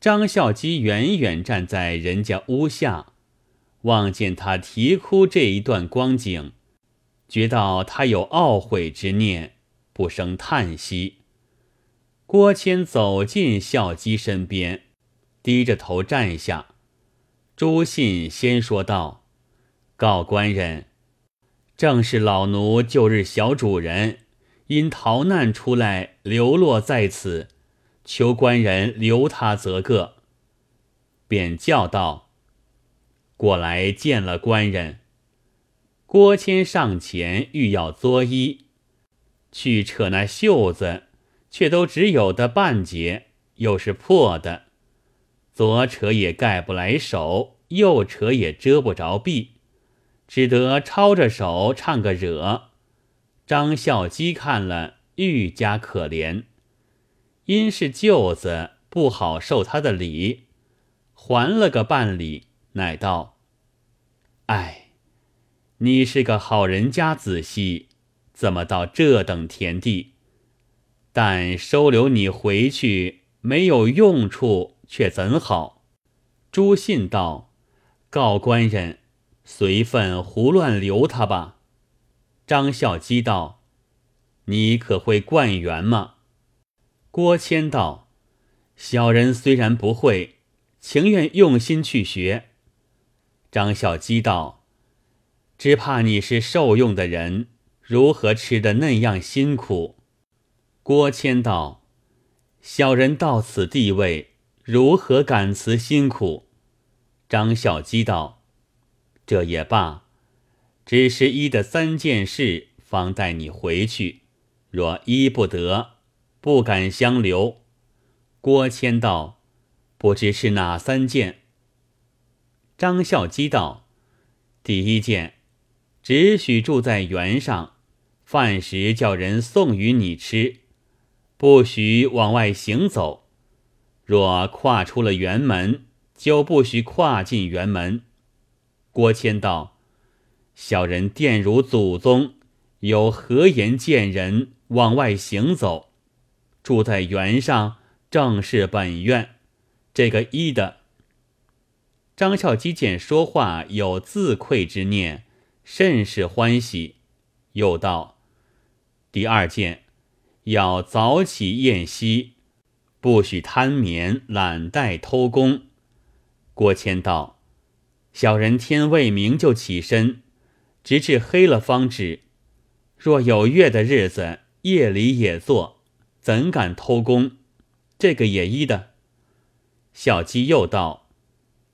张孝基远远站在人家屋下，望见他啼哭这一段光景，觉到他有懊悔之念，不生叹息。郭谦走进孝基身边，低着头站下。朱信先说道：“告官人，正是老奴旧日小主人，因逃难出来，流落在此。”求官人留他则个，便叫道：“过来见了官人。”郭谦上前欲要作揖，去扯那袖子，却都只有的半截，又是破的，左扯也盖不来手，右扯也遮不着臂，只得抄着手唱个惹。张孝基看了，愈加可怜。因是舅子不好受他的礼，还了个半礼，乃道：“哎，你是个好人家子息，怎么到这等田地？但收留你回去没有用处，却怎好？”朱信道：“告官人，随份胡乱留他吧。”张孝基道：“你可会灌园吗？”郭谦道：“小人虽然不会，情愿用心去学。”张孝基道：“只怕你是受用的人，如何吃得那样辛苦？”郭谦道：“小人到此地位，如何敢辞辛苦？”张孝基道：“这也罢，只是依的三件事，方带你回去。若依不得。”不敢相留。郭谦道：“不知是哪三件？”张孝基道：“第一件，只许住在园上，饭食叫人送与你吃，不许往外行走。若跨出了园门，就不许跨进园门。”郭谦道：“小人殿如祖宗，有何言见人往外行走？”住在园上，正是本院。这个一的张孝基见说话有自愧之念，甚是欢喜。又道：第二件，要早起宴息，不许贪眠懒怠偷工。郭谦道：小人天未明就起身，直至黑了方止。若有月的日子，夜里也做。怎敢偷工？这个也依的。小鸡又道：“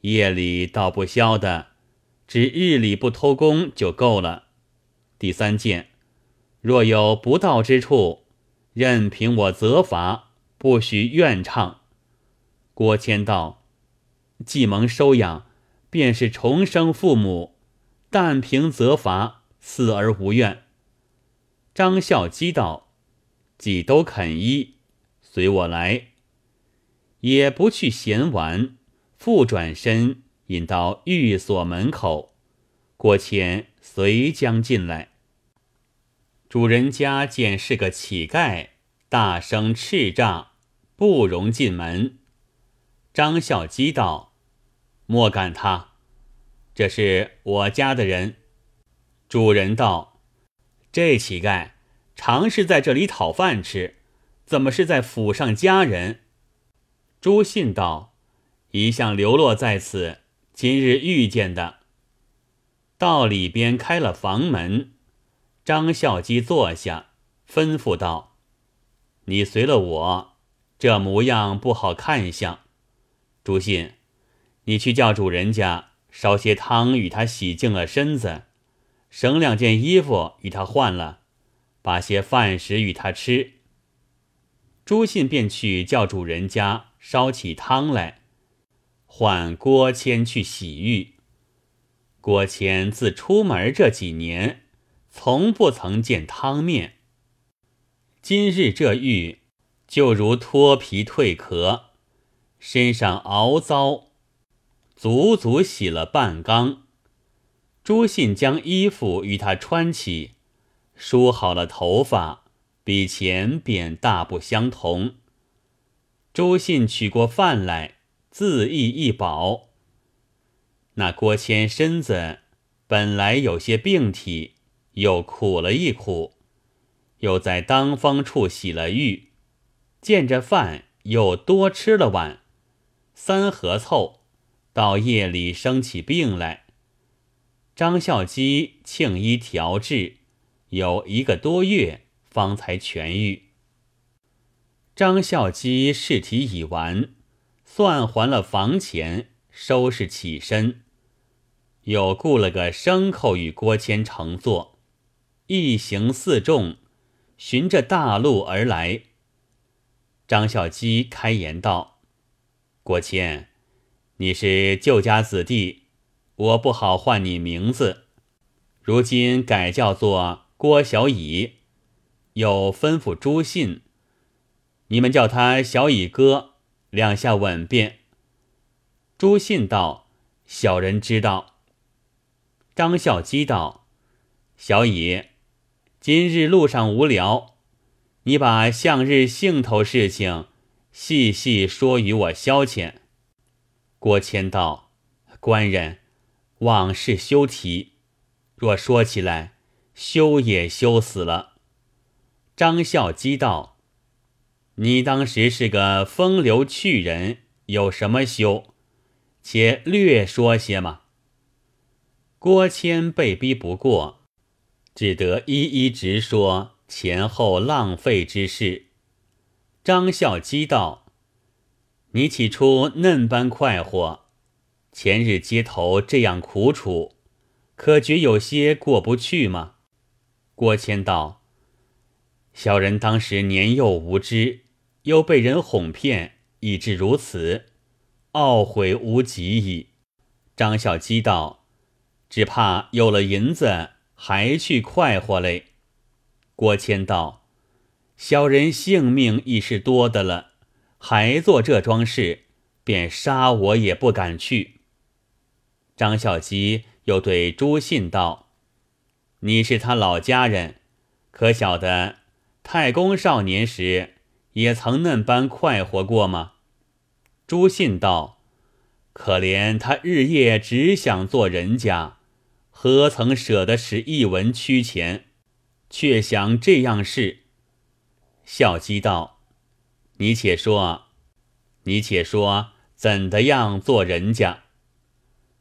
夜里倒不消的，只日里不偷工就够了。”第三件，若有不到之处，任凭我责罚，不许怨唱。郭谦道：“既蒙收养，便是重生父母，但凭责罚，死而无怨。”张孝基道。既都肯依，随我来，也不去闲玩，复转身引到寓所门口。郭谦随将进来，主人家见是个乞丐，大声叱咤，不容进门。张孝基道：“莫赶他，这是我家的人。”主人道：“这乞丐。”常是在这里讨饭吃，怎么是在府上家人？朱信道：“一向流落在此，今日遇见的。”到里边开了房门，张孝基坐下，吩咐道：“你随了我，这模样不好看相。朱信，你去叫主人家烧些汤与他洗净了身子，省两件衣服与他换了。”把些饭食与他吃，朱信便去叫主人家烧起汤来，唤郭谦去洗浴。郭谦自出门这几年，从不曾见汤面。今日这浴，就如脱皮蜕壳，身上熬糟，足足洗了半缸。朱信将衣服与他穿起。梳好了头发，比前便大不相同。朱信取过饭来，自缢一饱。那郭谦身子本来有些病体，又苦了一苦，又在当风处洗了浴，见着饭又多吃了碗，三合凑，到夜里生起病来。张孝基庆医调治，有一个多月方才痊愈。张孝基试题已完，算还了房钱，收拾起身，又雇了个牲口与郭谦乘坐，一行四众，循着大路而来。张孝基开言道：“郭谦，你是旧家子弟，我不好唤你名字，如今改叫做郭小乙。又吩咐朱信。”你们叫他小乙哥，两下稳便。朱信道：“小人知道。”张孝基道：“小乙，今日路上无聊，你把向日兴头事情细细说与我消遣。”郭谦道：“官人，往事休提，若说起来，羞也羞死了。”张孝基道。你当时是个风流趣人，有什么羞？且略说些嘛。郭谦被逼不过，只得一一直说前后浪费之事。张孝基道：“你起初嫩般快活，前日街头这样苦楚，可觉有些过不去吗？”郭谦道：“小人当时年幼无知。”又被人哄骗，以致如此，懊悔无及矣。张孝基道：“只怕有了银子，还去快活嘞。”郭谦道：“小人性命亦是多的了，还做这桩事，便杀我也不敢去。”张孝基又对朱信道：“你是他老家人，可晓得太公少年时？”也曾嫩般快活过吗？朱信道：“可怜他日夜只想做人家，何曾舍得使一文屈钱？却想这样事。”孝基道：“你且说，你且说，怎的样做人家？”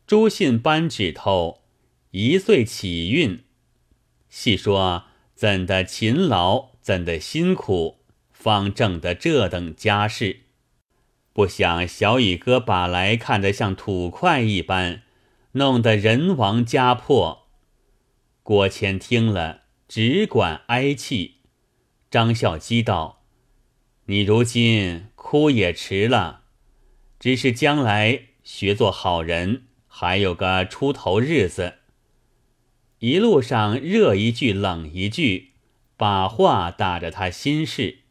朱信扳指头，一岁起运，细说怎的勤劳，怎的辛苦。方挣得这等家世，不想小乙哥把来看得像土块一般，弄得人亡家破。郭谦听了，只管哀泣。张孝基道：“你如今哭也迟了，只是将来学做好人，还有个出头日子。”一路上热一句冷一句，把话打着他心事。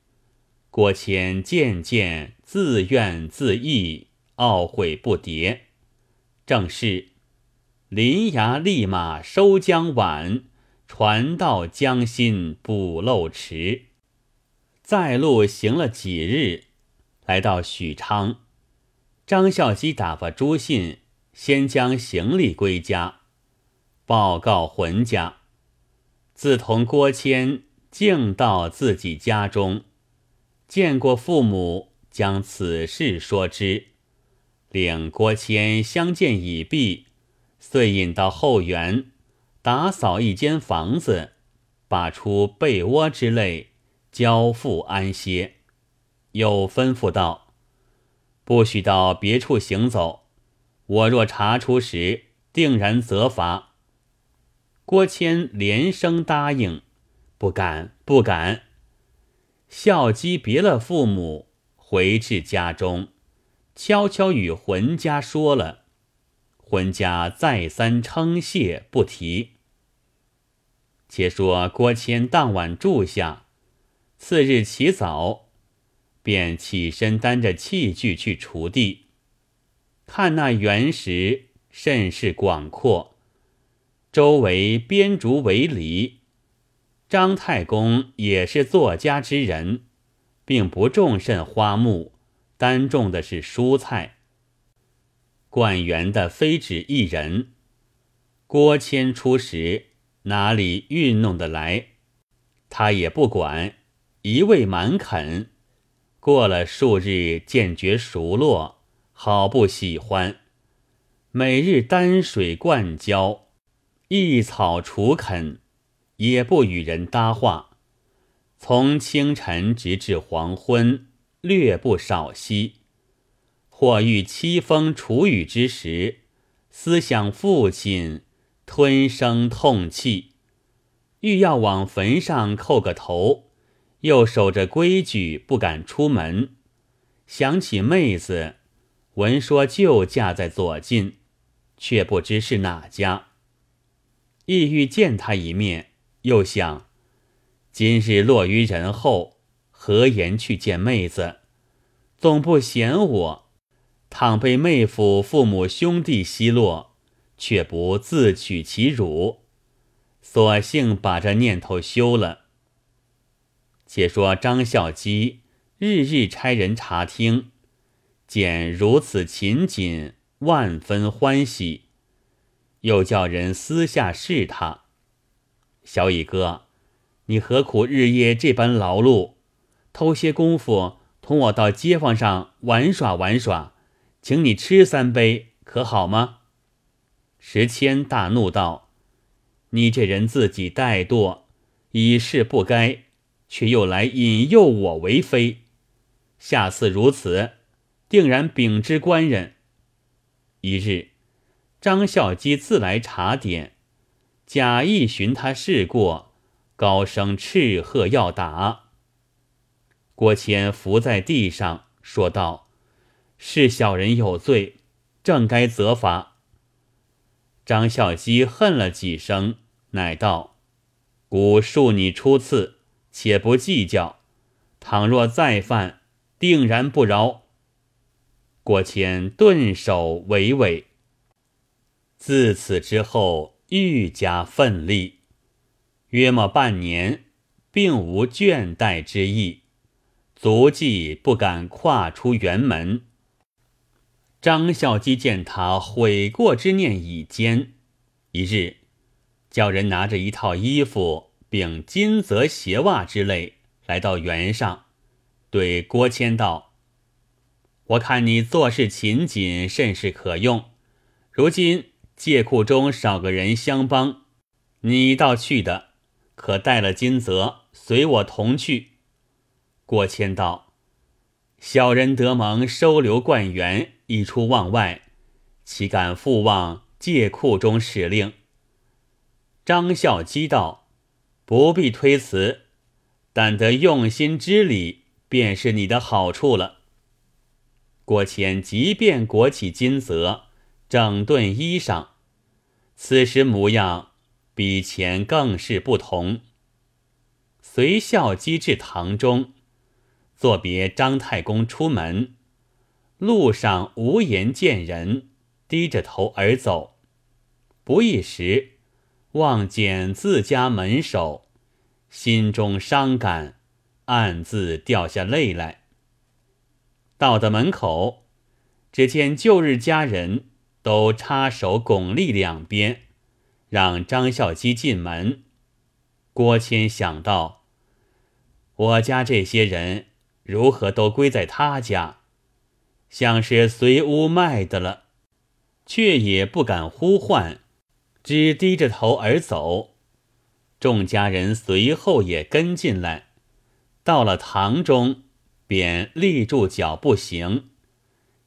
郭谦渐渐自怨自艾，懊悔不迭。正是临崖立马收江晚，船到江心补漏迟。在路行了几日，来到许昌，张孝基打发朱信先将行李归家，报告浑家，自同郭谦径到自己家中。见过父母，将此事说之。领郭谦相见已毕，遂引到后园，打扫一间房子，把出被窝之类，交付安歇。又吩咐道：“不许到别处行走，我若查出时，定然责罚。”郭谦连声答应：“不敢，不敢。”孝基别了父母，回至家中，悄悄与浑家说了。浑家再三称谢，不提。且说郭谦当晚住下，次日起早，便起身担着器具去锄地。看那原石甚是广阔，周围编竹围篱。张太公也是作家之人，并不重甚花木，单种的是蔬菜。灌园的非止一人。郭谦出时哪里运弄得来？他也不管，一味蛮啃。过了数日，渐觉熟络，好不喜欢。每日担水灌浇，一草除垦，也不与人搭话。从清晨直至黄昏，略不少息。或遇凄风楚雨之时，思想父亲，吞声痛泣；欲要往坟上叩个头，又守着规矩，不敢出门。想起妹子，闻说就嫁在左近，却不知是哪家。意欲见他一面，又想。今日落于人后，何言去见妹子？总不嫌我。倘被妹夫父母兄弟奚落，却不自取其辱。索性把这念头休了。且说张孝基日日差人查听，见如此勤谨，万分欢喜，又叫人私下试他。小乙哥。你何苦日夜这般劳碌，偷些功夫同我到街坊上玩耍玩耍，请你吃三杯，可好吗？石谦大怒道：“你这人自己怠惰，以是不该，却又来引诱我为非。下次如此，定然禀知官人。”一日，张孝基自来查点，假意寻他事过。高声斥喝要打，郭谦伏在地上说道：“是小人有罪，正该责罚。”张孝基恨了几声，乃道：“古恕你初次，且不计较。倘若再犯，定然不饶。”郭谦顿首娓娓。自此之后，愈加奋力。约莫半年，并无倦怠之意，足迹不敢跨出园门。张孝基见他悔过之念已坚，一日叫人拿着一套衣服，并金泽鞋袜之类，来到园上，对郭谦道：“我看你做事勤谨，甚是可用。如今借库中少个人相帮，你倒去的。”可带了金泽，随我同去。郭谦道：“小人得蒙收留灌园，一出望外，岂敢复望借库中使令？”张孝基道：“不必推辞，但得用心之礼，便是你的好处了。”郭谦即便裹起金泽，整顿衣裳，此时模样。比前更是不同。随孝基至堂中，作别张太公出门，路上无言见人，低着头而走。不一时，望见自家门首，心中伤感，暗自掉下泪来。到的门口，只见旧日家人都插手拱立两边。让张孝基进门，郭谦想到，我家这些人如何都归在他家，像是随屋卖的了，却也不敢呼唤，只低着头而走。众家人随后也跟进来，到了堂中，便立住脚步行，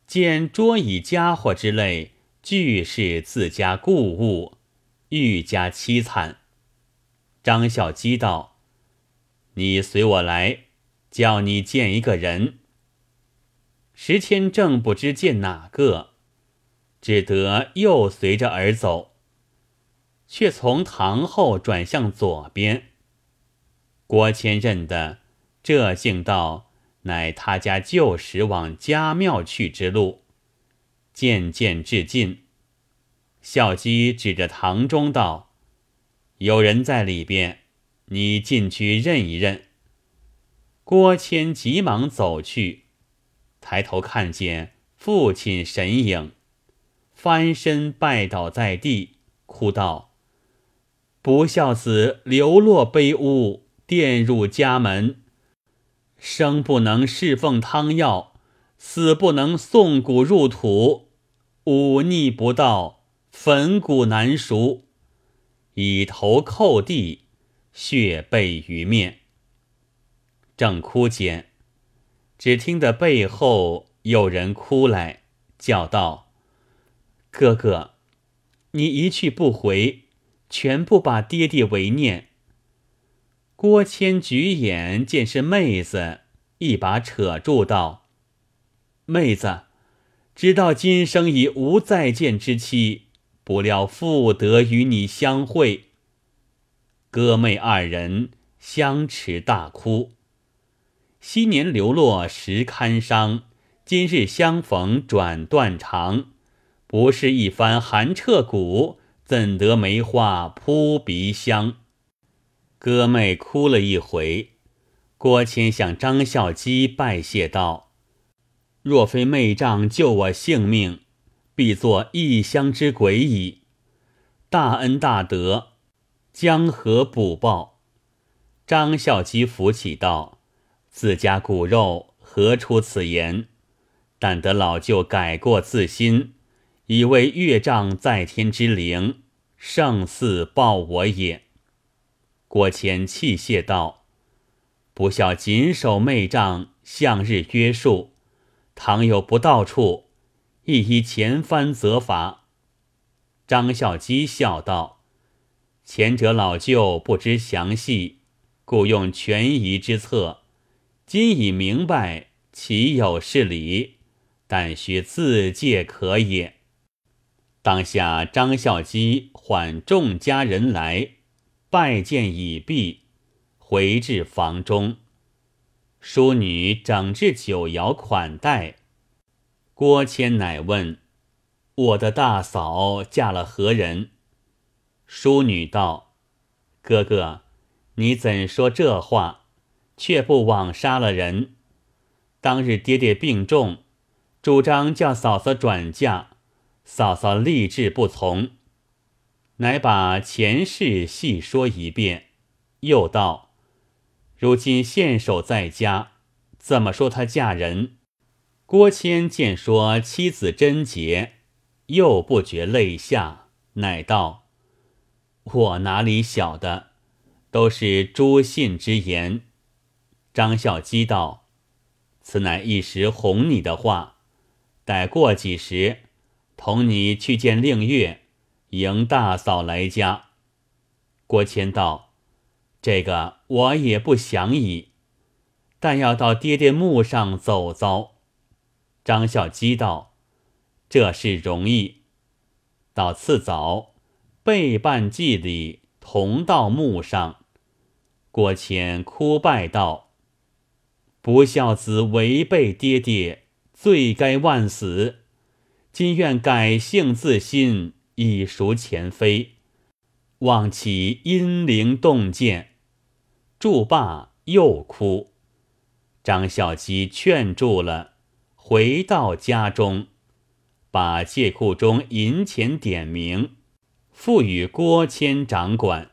见桌椅家伙之类，俱是自家故物。愈加凄惨。张孝基道：“你随我来，叫你见一个人。”石谦正不知见哪个，只得又随着而走，却从堂后转向左边。郭谦认得这径道乃他家旧时往家庙去之路，渐渐至近。孝基指着堂中道：“有人在里边，你进去认一认。”郭谦急忙走去，抬头看见父亲神影，翻身拜倒在地，哭道：“不孝子流落卑屋，玷入家门，生不能侍奉汤药，死不能送骨入土，忤逆不道，粉骨难赎。”以头叩地，血背于面。正哭间，只听得背后有人哭来，叫道：“哥哥，你一去不回，全不把爹爹为念。”郭谦举眼见是妹子，一把扯住道：“妹子，知道今生已无再见之期。”不料复得与你相会，哥妹二人相持大哭。昔年流落时堪伤，今日相逢转断肠。不是一番寒彻骨，怎得梅花扑鼻香？哥妹哭了一回，郭谦向张孝基拜谢道：“若非妹丈救我性命。”必作异乡之鬼矣！大恩大德，江河补报。张孝基扶起道：“自家骨肉，何出此言？但得老舅改过自新，以为岳丈在天之灵，胜似报我也。”郭谦泣谢道：“不孝谨守妹丈向日约束，倘有不到处。”亦依前番责罚。张孝基笑道：“前者老舅不知详细，故用权宜之策。今已明白，岂有是理？但须自戒可也。”当下张孝基唤众家人来拜见已毕，回至房中，淑女整治酒肴款待。郭谦乃问：“我的大嫂嫁了何人？”淑女道：“哥哥，你怎说这话？却不枉杀了人。当日爹爹病重，主张叫嫂嫂转嫁，嫂嫂立志不从，乃把前世细说一遍，又道：如今现守在家，怎么说她嫁人？”郭谦见说妻子贞洁，又不觉泪下，乃道：“我哪里晓得，都是朱信之言。”张孝基道：“此乃一时哄你的话，待过几时，同你去见令月，迎大嫂来家。”郭谦道：“这个我也不想矣，但要到爹爹墓上走遭。”张孝基道：“这事容易。到次早，备办祭礼，同到墓上。”郭谦哭拜道：“不孝子违背爹爹，罪该万死。今愿改姓自新，以赎前非。望其阴灵洞见。”住罢又哭。张孝基劝住了。回到家中，把借库中银钱点名，付与郭谦掌管。